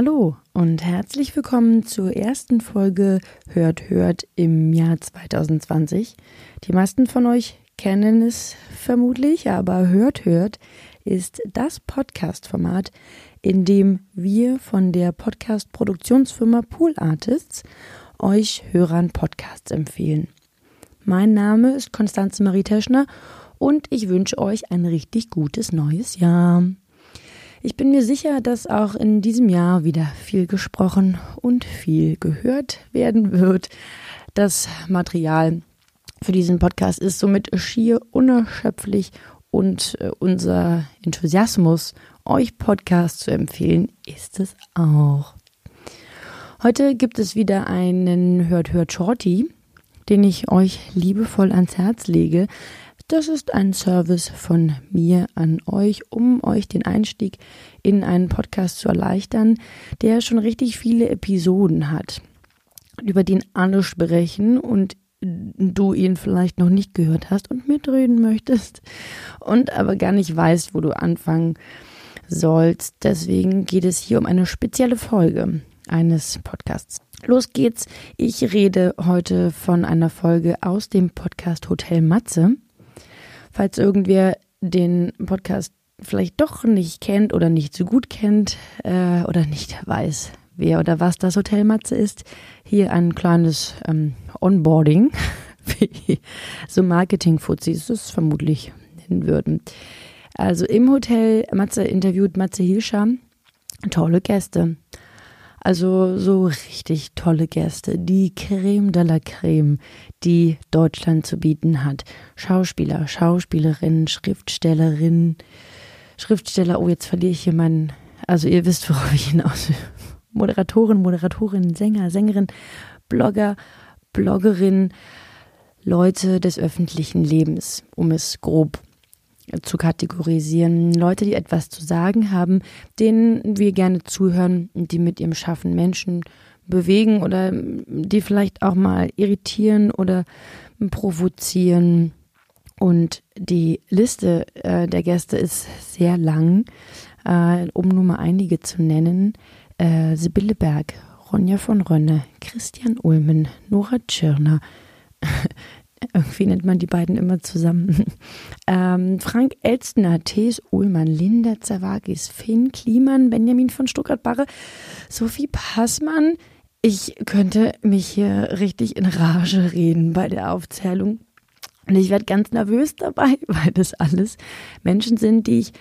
Hallo und herzlich willkommen zur ersten Folge Hört Hört im Jahr 2020. Die meisten von euch kennen es vermutlich, aber Hört Hört ist das Podcast-Format, in dem wir von der Podcast-Produktionsfirma Pool Artists euch Hörern Podcasts empfehlen. Mein Name ist Konstanze Marie Teschner und ich wünsche euch ein richtig gutes neues Jahr. Ich bin mir sicher, dass auch in diesem Jahr wieder viel gesprochen und viel gehört werden wird. Das Material für diesen Podcast ist somit schier unerschöpflich und äh, unser Enthusiasmus, euch Podcasts zu empfehlen, ist es auch. Heute gibt es wieder einen Hört Hört Shorty, den ich euch liebevoll ans Herz lege. Das ist ein Service von mir an euch, um euch den Einstieg in einen Podcast zu erleichtern, der schon richtig viele Episoden hat, über den alle sprechen und du ihn vielleicht noch nicht gehört hast und mitreden möchtest und aber gar nicht weißt, wo du anfangen sollst. Deswegen geht es hier um eine spezielle Folge eines Podcasts. Los geht's. Ich rede heute von einer Folge aus dem Podcast Hotel Matze. Falls irgendwer den Podcast vielleicht doch nicht kennt oder nicht so gut kennt äh, oder nicht weiß, wer oder was das Hotel Matze ist, hier ein kleines ähm, Onboarding, wie so Marketing-Fuzis es vermutlich nennen würden. Also im Hotel Matze interviewt Matze Hilscher tolle Gäste. Also so richtig tolle Gäste, die Creme de la Creme, die Deutschland zu bieten hat. Schauspieler, Schauspielerinnen, Schriftstellerinnen, Schriftsteller. Oh, jetzt verliere ich hier meinen, also ihr wisst, worauf ich hinaus will. Moderatorin, Moderatorin, Sänger, Sängerin, Blogger, Bloggerin, Leute des öffentlichen Lebens, um es grob zu kategorisieren. Leute, die etwas zu sagen haben, denen wir gerne zuhören, die mit ihrem Schaffen Menschen bewegen oder die vielleicht auch mal irritieren oder provozieren. Und die Liste äh, der Gäste ist sehr lang, äh, um nur mal einige zu nennen. Äh, Sibylle Berg, Ronja von Rönne, Christian Ulmen, Nora Tschirner, irgendwie nennt man die beiden immer zusammen. Ähm, Frank Elstner, Thes Uhlmann, Linda Zawagis, Finn Kliman, Benjamin von Stuttgart-Barre, Sophie Passmann. Ich könnte mich hier richtig in Rage reden bei der Aufzählung. Und ich werde ganz nervös dabei, weil das alles Menschen sind, die ich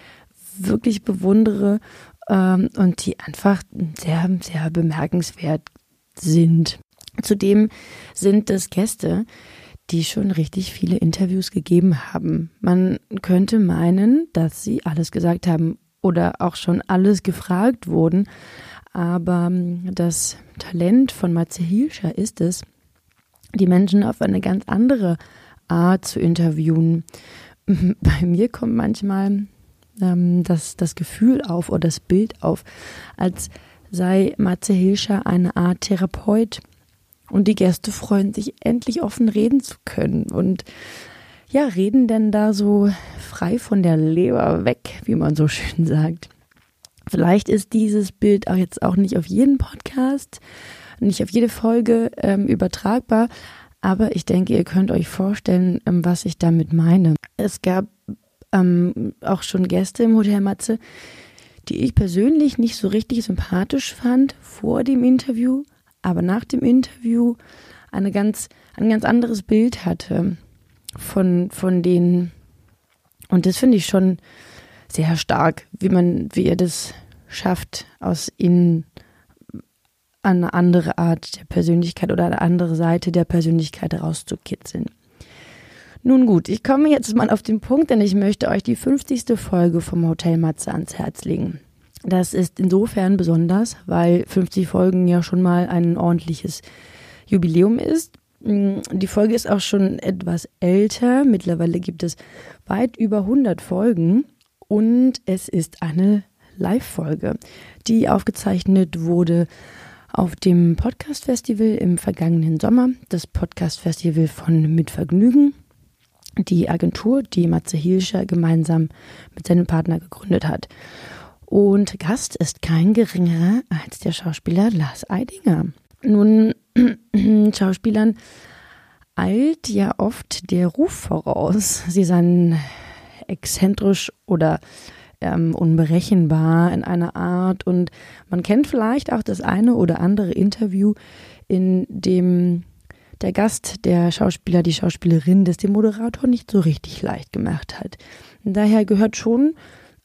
wirklich bewundere ähm, und die einfach sehr, sehr bemerkenswert sind. Zudem sind es Gäste, die schon richtig viele Interviews gegeben haben. Man könnte meinen, dass sie alles gesagt haben oder auch schon alles gefragt wurden. Aber das Talent von Matze Hilscher ist es, die Menschen auf eine ganz andere Art zu interviewen. Bei mir kommt manchmal ähm, das, das Gefühl auf oder das Bild auf, als sei Matze Hilscher eine Art Therapeut, und die Gäste freuen sich, endlich offen reden zu können. Und ja, reden denn da so frei von der Leber weg, wie man so schön sagt. Vielleicht ist dieses Bild auch jetzt auch nicht auf jeden Podcast, nicht auf jede Folge ähm, übertragbar, aber ich denke, ihr könnt euch vorstellen, ähm, was ich damit meine. Es gab ähm, auch schon Gäste im Hotel Matze, die ich persönlich nicht so richtig sympathisch fand vor dem Interview, aber nach dem Interview eine ganz, ein ganz anderes Bild hatte von, von denen. Und das finde ich schon sehr stark, wie man, wie er das schafft, aus ihnen eine andere Art der Persönlichkeit oder eine andere Seite der Persönlichkeit rauszukitzeln. Nun gut, ich komme jetzt mal auf den Punkt, denn ich möchte euch die 50. Folge vom Hotel Matze ans Herz legen. Das ist insofern besonders, weil 50 Folgen ja schon mal ein ordentliches Jubiläum ist. Mm, die Folge ist auch schon etwas älter. Mittlerweile gibt es weit über 100 Folgen und es ist eine Live-Folge, die aufgezeichnet wurde auf dem Podcast-Festival im vergangenen Sommer. Das Podcast-Festival von Mit Vergnügen. Die Agentur, die Matze Hilscher gemeinsam mit seinem Partner gegründet hat. Und Gast ist kein geringerer als der Schauspieler Lars Eidinger. Nun, Schauspielern eilt ja oft der Ruf voraus. Sie seien exzentrisch oder ähm, unberechenbar in einer Art. Und man kennt vielleicht auch das eine oder andere Interview, in dem der Gast, der Schauspieler, die Schauspielerin, das dem Moderator nicht so richtig leicht gemacht hat. Daher gehört schon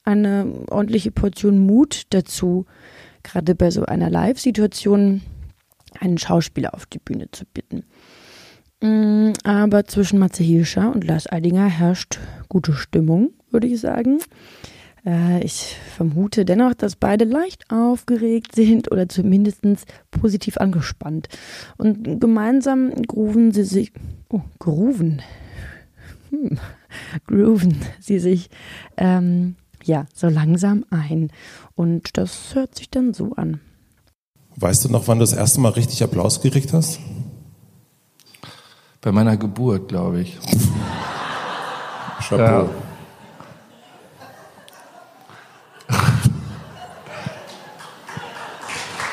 eine ordentliche Portion Mut dazu, gerade bei so einer Live-Situation einen Schauspieler auf die Bühne zu bitten. Mm, aber zwischen Matze Hilscher und Lars Eidinger herrscht gute Stimmung, würde ich sagen. Äh, ich vermute dennoch, dass beide leicht aufgeregt sind oder zumindest positiv angespannt. Und gemeinsam grooven sie sich, oh, grooven, hm, grooven sie sich, ähm, ja, so langsam ein. Und das hört sich dann so an. Weißt du noch, wann du das erste Mal richtig Applaus gekriegt hast? Bei meiner Geburt, glaube ich. Chapeau.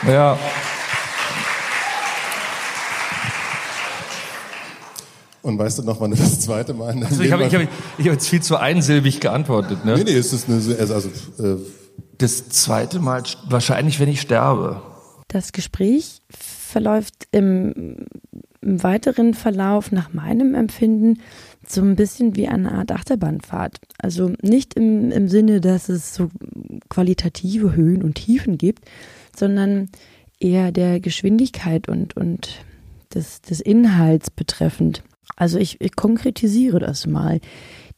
Ja. Ja. Und weißt du noch, wann du das zweite Mal in also ich habe ich hab, ich hab jetzt viel zu einsilbig geantwortet. Ne? Nee, nee, es ist eine, also, also äh das zweite Mal wahrscheinlich, wenn ich sterbe. Das Gespräch verläuft im, im weiteren Verlauf nach meinem Empfinden so ein bisschen wie eine Art Achterbahnfahrt. Also nicht im, im Sinne, dass es so qualitative Höhen und Tiefen gibt, sondern eher der Geschwindigkeit und, und des, des Inhalts betreffend. Also ich, ich konkretisiere das mal.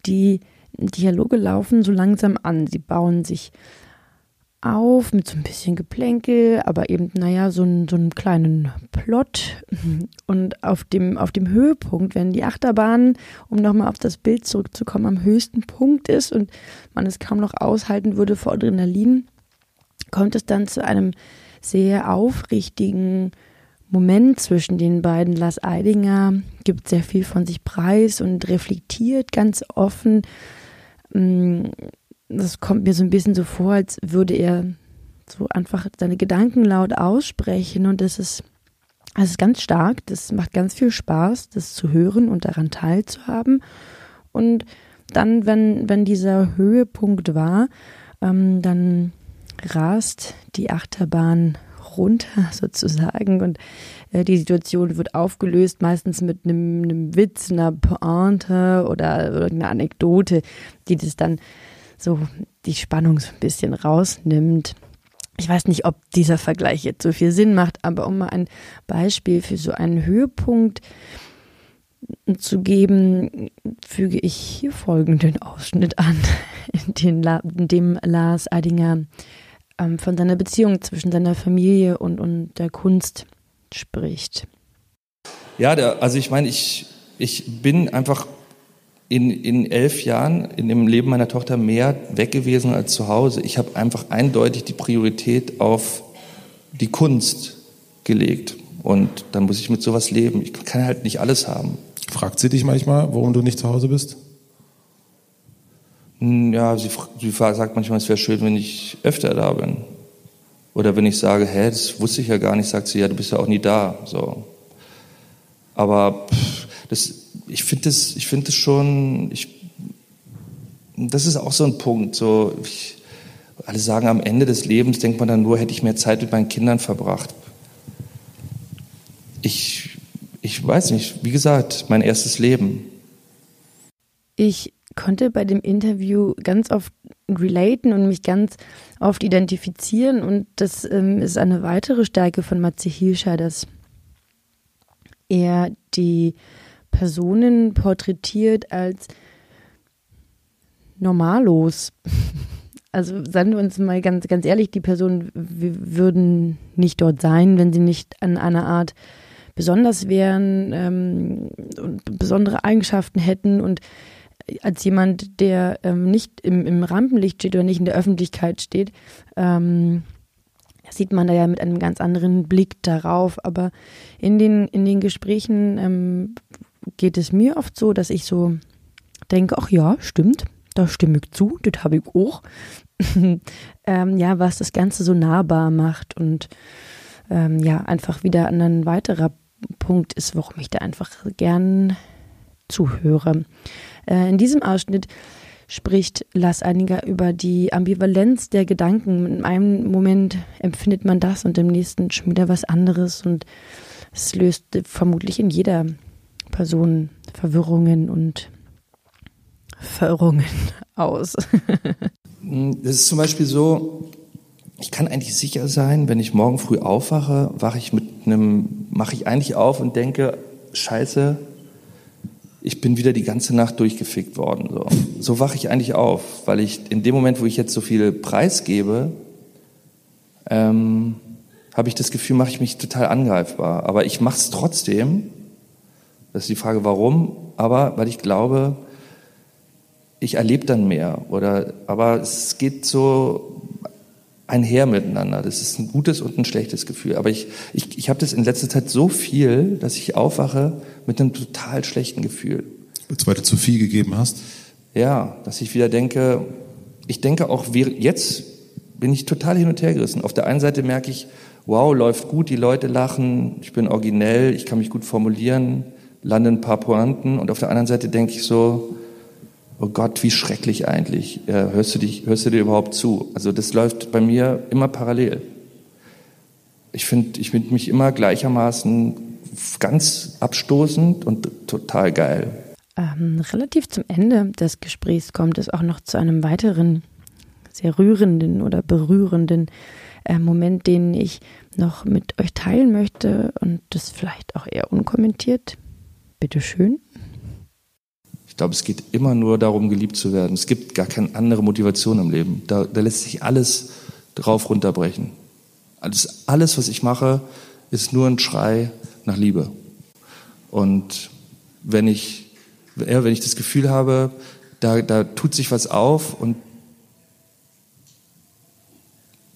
Die Dialoge laufen so langsam an. Sie bauen sich auf mit so ein bisschen Geplänkel, aber eben, naja, so, ein, so einen kleinen Plot. Und auf dem, auf dem Höhepunkt, wenn die Achterbahn, um nochmal auf das Bild zurückzukommen, am höchsten Punkt ist und man es kaum noch aushalten würde vor Adrenalin, kommt es dann zu einem sehr aufrichtigen Moment zwischen den beiden. Lars Eidinger gibt sehr viel von sich preis und reflektiert ganz offen. Mm, das kommt mir so ein bisschen so vor, als würde er so einfach seine Gedanken laut aussprechen und das ist, das ist ganz stark. Das macht ganz viel Spaß, das zu hören und daran teilzuhaben. Und dann, wenn, wenn dieser Höhepunkt war, ähm, dann rast die Achterbahn runter sozusagen und äh, die Situation wird aufgelöst, meistens mit einem, einem Witz, einer Pointe oder, oder einer Anekdote, die das dann so die Spannung so ein bisschen rausnimmt. Ich weiß nicht, ob dieser Vergleich jetzt so viel Sinn macht, aber um mal ein Beispiel für so einen Höhepunkt zu geben, füge ich hier folgenden Ausschnitt an, in, den, in dem Lars Eidinger ähm, von seiner Beziehung zwischen seiner Familie und, und der Kunst spricht. Ja, der, also ich meine, ich, ich bin einfach in, in elf Jahren in dem Leben meiner Tochter mehr weg gewesen als zu Hause. Ich habe einfach eindeutig die Priorität auf die Kunst gelegt. Und dann muss ich mit sowas leben. Ich kann halt nicht alles haben. Fragt sie dich manchmal, warum du nicht zu Hause bist? Ja, sie, sie sagt manchmal, es wäre schön, wenn ich öfter da bin. Oder wenn ich sage, hä, das wusste ich ja gar nicht, sagt sie, ja, du bist ja auch nie da. So. Aber pff, das, ich finde das, ich finde das schon, ich, das ist auch so ein Punkt. So, ich, alle sagen, am Ende des Lebens denkt man dann nur, hätte ich mehr Zeit mit meinen Kindern verbracht. Ich, ich weiß nicht, wie gesagt, mein erstes Leben. Ich konnte bei dem Interview ganz oft relaten und mich ganz oft identifizieren. Und das ähm, ist eine weitere Stärke von Matze Hilscher, dass er die Personen porträtiert als normallos. Also seien wir uns mal ganz, ganz ehrlich, die Personen würden nicht dort sein, wenn sie nicht an einer Art besonders wären ähm, und besondere Eigenschaften hätten und als jemand, der ähm, nicht im, im, Rampenlicht steht oder nicht in der Öffentlichkeit steht, ähm, sieht man da ja mit einem ganz anderen Blick darauf. Aber in den, in den Gesprächen ähm, geht es mir oft so, dass ich so denke, ach ja, stimmt, da stimme ich zu, das habe ich auch. ähm, ja, was das Ganze so nahbar macht und ähm, ja, einfach wieder ein weiterer Punkt ist, warum ich da einfach gern zuhöre. Äh, in diesem Ausschnitt spricht Lars Einiger über die Ambivalenz der Gedanken. In einem Moment empfindet man das und im nächsten schon wieder was anderes und es löst vermutlich in jeder Person Verwirrungen und Verirrungen aus. das ist zum Beispiel so, ich kann eigentlich sicher sein, wenn ich morgen früh aufwache, wache ich mit einem, mache ich eigentlich auf und denke, scheiße, ich bin wieder die ganze Nacht durchgefickt worden. So, so wache ich eigentlich auf, weil ich in dem Moment, wo ich jetzt so viel Preis gebe, ähm, habe ich das Gefühl, mache ich mich total angreifbar. Aber ich mache es trotzdem. Das ist die Frage, warum. Aber weil ich glaube, ich erlebe dann mehr. Oder, aber es geht so einher miteinander. Das ist ein gutes und ein schlechtes Gefühl. Aber ich, ich, ich habe das in letzter Zeit so viel, dass ich aufwache mit einem total schlechten Gefühl. Weil du zu viel gegeben hast? Ja, dass ich wieder denke, ich denke auch, jetzt bin ich total hin und her gerissen. Auf der einen Seite merke ich, wow, läuft gut, die Leute lachen, ich bin originell, ich kann mich gut formulieren, lande ein paar Pointen. Und auf der anderen Seite denke ich so, oh Gott, wie schrecklich eigentlich. hörst, du dich, hörst du dir überhaupt zu? Also das läuft bei mir immer parallel. Ich finde ich find mich immer gleichermaßen ganz abstoßend und total geil. Ähm, relativ zum Ende des Gesprächs kommt es auch noch zu einem weiteren sehr rührenden oder berührenden äh, Moment, den ich noch mit euch teilen möchte und das vielleicht auch eher unkommentiert. Bitte schön. Ich glaube, es geht immer nur darum, geliebt zu werden. Es gibt gar keine andere Motivation im Leben. Da, da lässt sich alles drauf runterbrechen. Alles, alles, was ich mache, ist nur ein Schrei nach Liebe. Und wenn ich, ja, wenn ich das Gefühl habe, da, da tut sich was auf und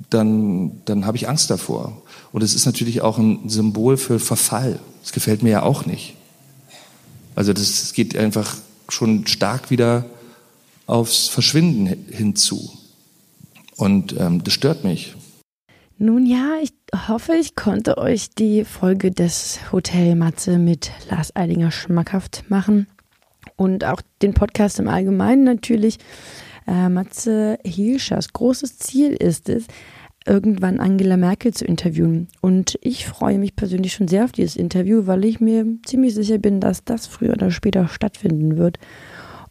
dann, dann habe ich Angst davor. Und es ist natürlich auch ein Symbol für Verfall. Das gefällt mir ja auch nicht. Also das geht einfach schon stark wieder aufs Verschwinden hinzu. Und ähm, das stört mich. Nun ja, ich hoffe, ich konnte euch die Folge des Hotel Matze mit Lars Eidinger schmackhaft machen. Und auch den Podcast im Allgemeinen natürlich. Äh, Matze Hilschers großes Ziel ist es, irgendwann Angela Merkel zu interviewen. Und ich freue mich persönlich schon sehr auf dieses Interview, weil ich mir ziemlich sicher bin, dass das früher oder später stattfinden wird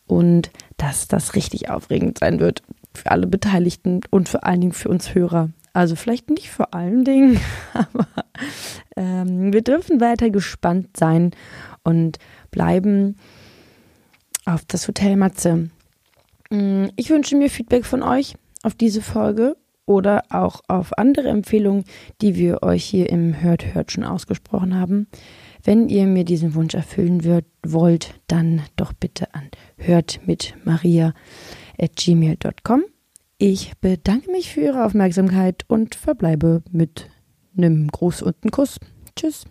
und dass das richtig aufregend sein wird für alle Beteiligten und vor allen Dingen für uns Hörer. Also vielleicht nicht vor allen Dingen, aber ähm, wir dürfen weiter gespannt sein und bleiben auf das Hotel Matze. Mm, ich wünsche mir Feedback von euch auf diese Folge oder auch auf andere Empfehlungen, die wir euch hier im Hört Hört schon ausgesprochen haben. Wenn ihr mir diesen Wunsch erfüllen wird, wollt, dann doch bitte an hört mit maria at gmail.com. Ich bedanke mich für Ihre Aufmerksamkeit und verbleibe mit einem Gruß und einem Kuss. Tschüss.